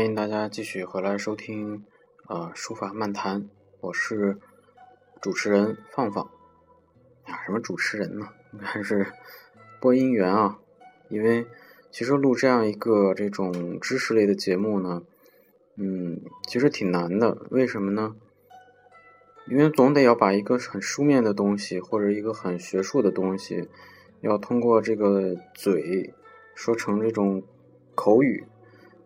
欢迎大家继续回来收听，呃，书法漫谈，我是主持人放放。啊，什么主持人呢？还是播音员啊？因为其实录这样一个这种知识类的节目呢，嗯，其实挺难的。为什么呢？因为总得要把一个很书面的东西，或者一个很学术的东西，要通过这个嘴说成这种口语，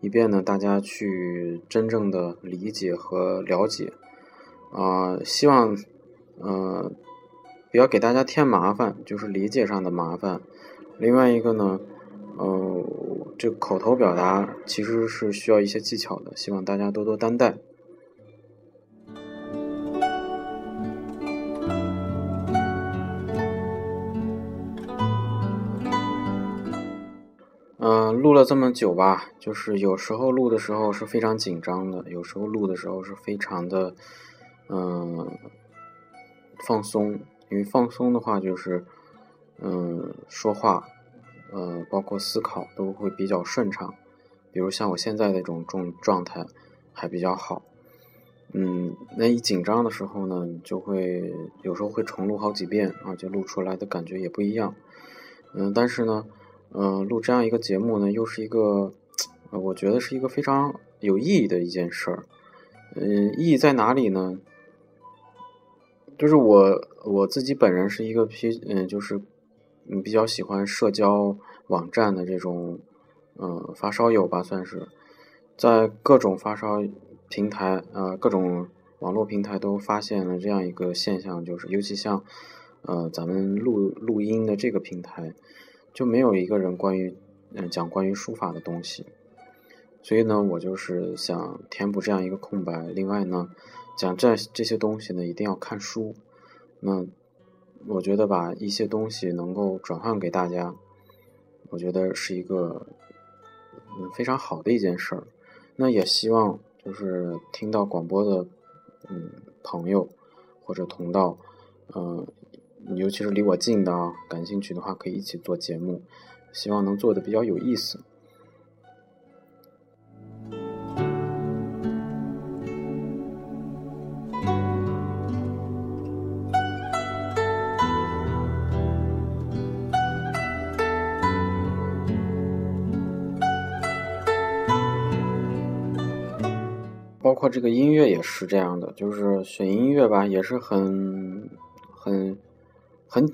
以便呢大家去真正的理解和了解。啊，希望，呃。不要给大家添麻烦，就是理解上的麻烦。另外一个呢，呃，这口头表达其实是需要一些技巧的，希望大家多多担待。嗯，录了这么久吧，就是有时候录的时候是非常紧张的，有时候录的时候是非常的，嗯，放松。因为放松的话，就是，嗯，说话，呃，包括思考都会比较顺畅。比如像我现在这种状状态还比较好。嗯，那一紧张的时候呢，就会有时候会重录好几遍，而且录出来的感觉也不一样。嗯，但是呢，嗯，录这样一个节目呢，又是一个，呃我觉得是一个非常有意义的一件事儿。嗯，意义在哪里呢？就是我我自己本人是一个比嗯，就是嗯比较喜欢社交网站的这种嗯发烧友吧，算是在各种发烧平台呃各种网络平台都发现了这样一个现象，就是尤其像呃咱们录录音的这个平台，就没有一个人关于嗯讲关于书法的东西，所以呢，我就是想填补这样一个空白。另外呢。讲这这些东西呢，一定要看书。那我觉得把一些东西能够转换给大家，我觉得是一个嗯非常好的一件事儿。那也希望就是听到广播的嗯朋友或者同道，嗯，尤其是离我近的啊，感兴趣的话可以一起做节目，希望能做的比较有意思。包括这个音乐也是这样的，就是选音乐吧，也是很、很、很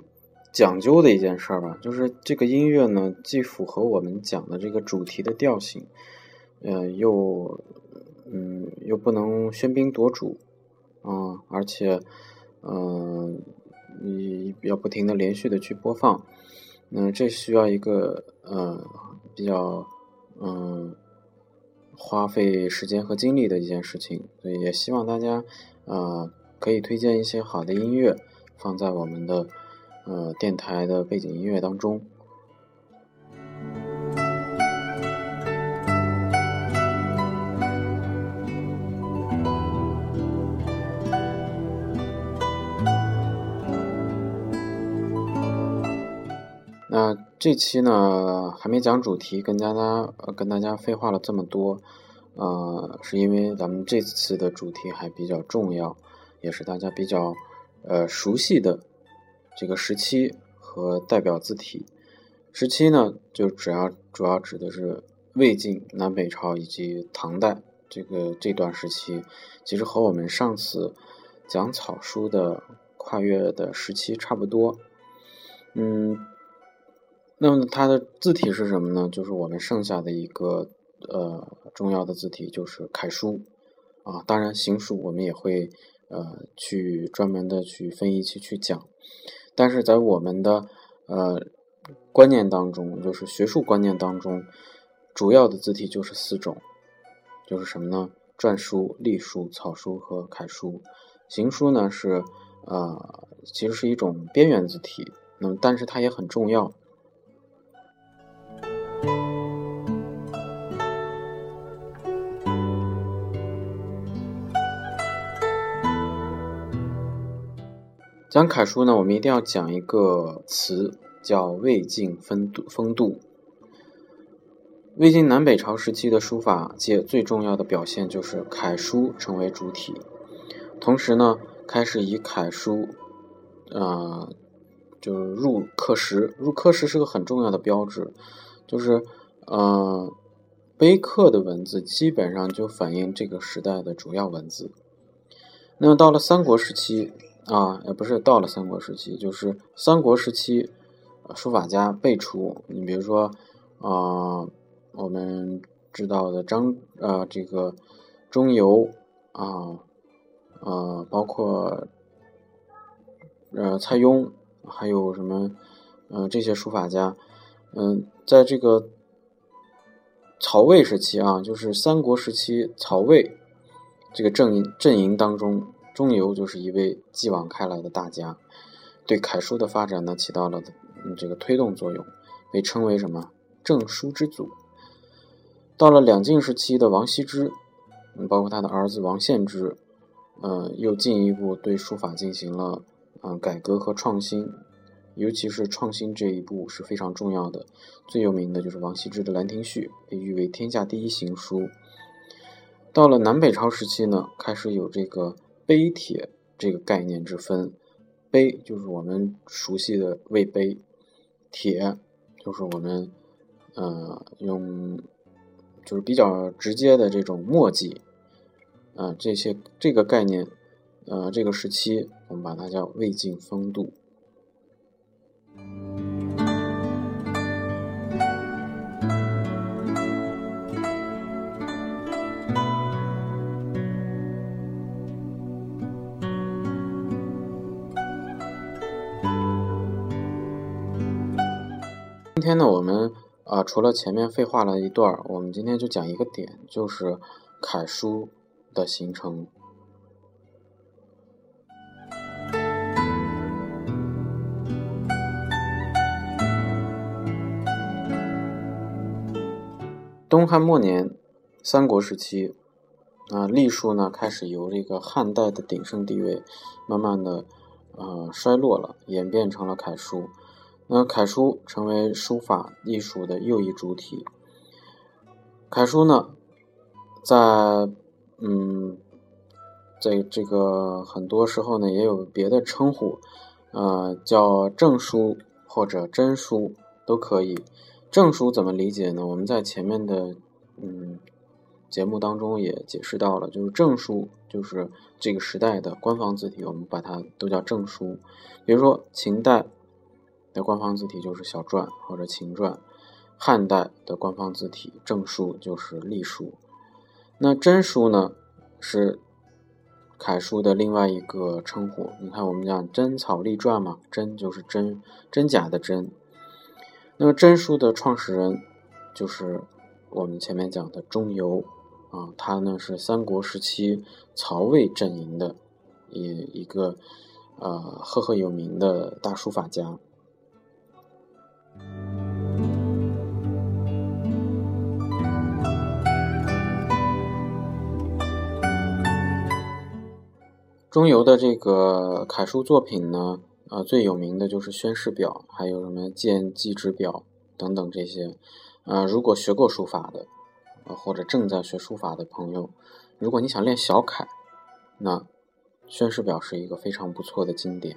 讲究的一件事儿吧。就是这个音乐呢，既符合我们讲的这个主题的调性，呃，又嗯，又不能喧宾夺主啊，而且嗯，你要不停的连续的去播放，那这需要一个呃比较嗯。花费时间和精力的一件事情，所以也希望大家，呃，可以推荐一些好的音乐放在我们的呃电台的背景音乐当中。那这期呢还没讲主题，跟大家跟大家废话了这么多，呃，是因为咱们这次的主题还比较重要，也是大家比较呃熟悉的这个时期和代表字体。时期呢，就主要主要指的是魏晋南北朝以及唐代这个这段时期，其实和我们上次讲草书的跨越的时期差不多，嗯。那么它的字体是什么呢？就是我们剩下的一个呃重要的字体就是楷书啊。当然行书我们也会呃去专门的去分一期去讲，但是在我们的呃观念当中，就是学术观念当中，主要的字体就是四种，就是什么呢？篆书、隶书、草书和楷书。行书呢是呃其实是一种边缘字体，那么但是它也很重要。讲楷书呢，我们一定要讲一个词，叫魏晋风度。风度。魏晋南北朝时期的书法界最重要的表现就是楷书成为主体，同时呢，开始以楷书，呃，就是入刻石。入刻石是个很重要的标志，就是呃，碑刻的文字基本上就反映这个时代的主要文字。那么到了三国时期啊，也不是到了三国时期，就是三国时期，书法家辈出。你比如说啊。我们知道的张呃这个钟繇啊呃包括呃蔡邕还有什么呃这些书法家嗯在这个曹魏时期啊就是三国时期曹魏这个阵营阵营当中钟繇就是一位继往开来的大家，对楷书的发展呢起到了这个推动作用，被称为什么正书之祖。到了两晋时期的王羲之，包括他的儿子王献之，呃，又进一步对书法进行了嗯改革和创新，尤其是创新这一步是非常重要的。最有名的就是王羲之的《兰亭序》，被誉为天下第一行书。到了南北朝时期呢，开始有这个碑帖这个概念之分，碑就是我们熟悉的魏碑，帖就是我们呃用。就是比较直接的这种墨迹，啊，这些这个概念，呃，这个时期我们把它叫魏晋风度。今天呢，我们。啊，除了前面废话了一段我们今天就讲一个点，就是楷书的形成。东汉末年，三国时期，啊，隶书呢开始由这个汉代的鼎盛地位，慢慢的呃衰落了，演变成了楷书。那楷书成为书法艺术的又一主体。楷书呢，在嗯，在这个很多时候呢，也有别的称呼，呃，叫正书或者真书都可以。正书怎么理解呢？我们在前面的嗯节目当中也解释到了，就是正书就是这个时代的官方字体，我们把它都叫正书。比如说秦代。的官方字体就是小篆或者秦篆，汉代的官方字体正书就是隶书。那真书呢，是楷书的另外一个称呼。你看，我们讲真草隶篆嘛，真就是真真假的真。那么真书的创始人就是我们前面讲的钟繇啊，他呢是三国时期曹魏阵营的一一个呃赫赫有名的大书法家。钟繇的这个楷书作品呢，呃，最有名的就是《宣示表》，还有什么《见记之表》等等这些。呃，如果学过书法的，或者正在学书法的朋友，如果你想练小楷，那《宣示表》是一个非常不错的经典。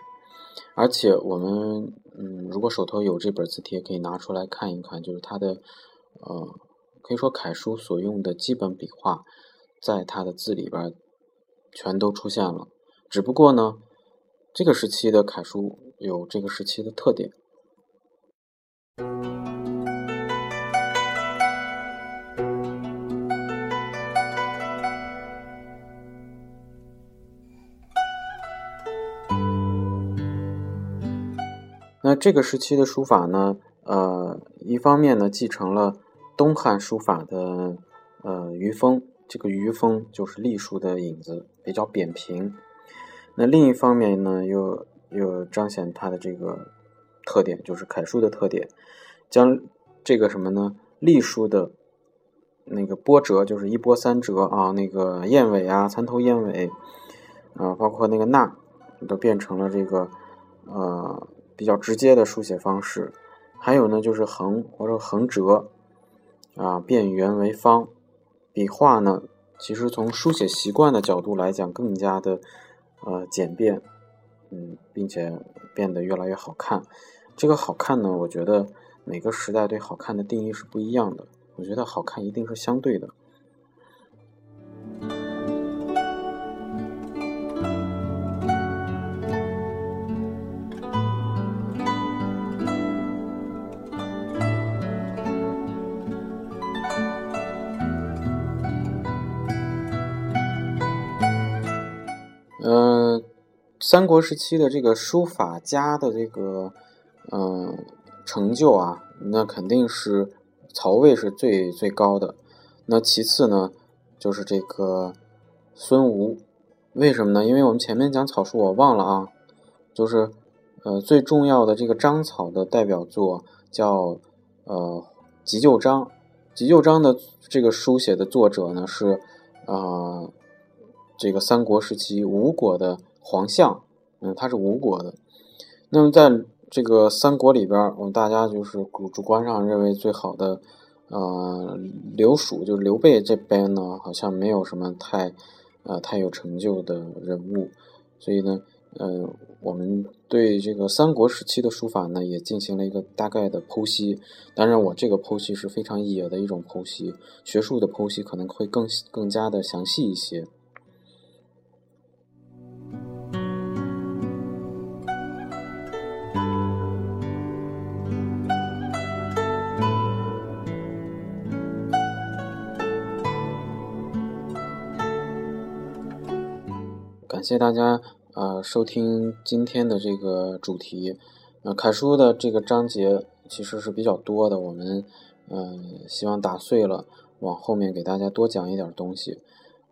而且我们，嗯，如果手头有这本字帖，可以拿出来看一看，就是它的，呃，可以说楷书所用的基本笔画，在它的字里边全都出现了。只不过呢，这个时期的楷书有这个时期的特点。这个时期的书法呢，呃，一方面呢继承了东汉书法的呃余风，这个余风就是隶书的影子，比较扁平。那另一方面呢，又又彰显它的这个特点，就是楷书的特点，将这个什么呢？隶书的那个波折，就是一波三折啊，那个燕尾啊，蚕头燕尾啊，包括那个捺，都变成了这个呃比较直接的书写方式。还有呢，就是横或者横折啊变圆为方。笔画呢，其实从书写习惯的角度来讲，更加的呃简便，嗯，并且变得越来越好看。这个好看呢，我觉得每个时代对好看的定义是不一样的。我觉得好看一定是相对的。三国时期的这个书法家的这个嗯成就啊，那肯定是曹魏是最最高的。那其次呢，就是这个孙吴。为什么呢？因为我们前面讲草书，我忘了啊，就是呃最重要的这个章草的代表作叫呃急救章。急救章的这个书写的作者呢是啊。这个三国时期吴国的黄相，嗯，他是吴国的。那么在这个三国里边，我们大家就是主观上认为最好的，呃，刘蜀就是刘备这边呢，好像没有什么太，呃，太有成就的人物。所以呢，呃，我们对这个三国时期的书法呢，也进行了一个大概的剖析。当然，我这个剖析是非常野的一种剖析，学术的剖析可能会更更加的详细一些。谢大家呃收听今天的这个主题，呃楷书的这个章节其实是比较多的，我们嗯希望打碎了往后面给大家多讲一点东西，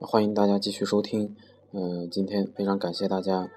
欢迎大家继续收听，嗯今天非常感谢大家。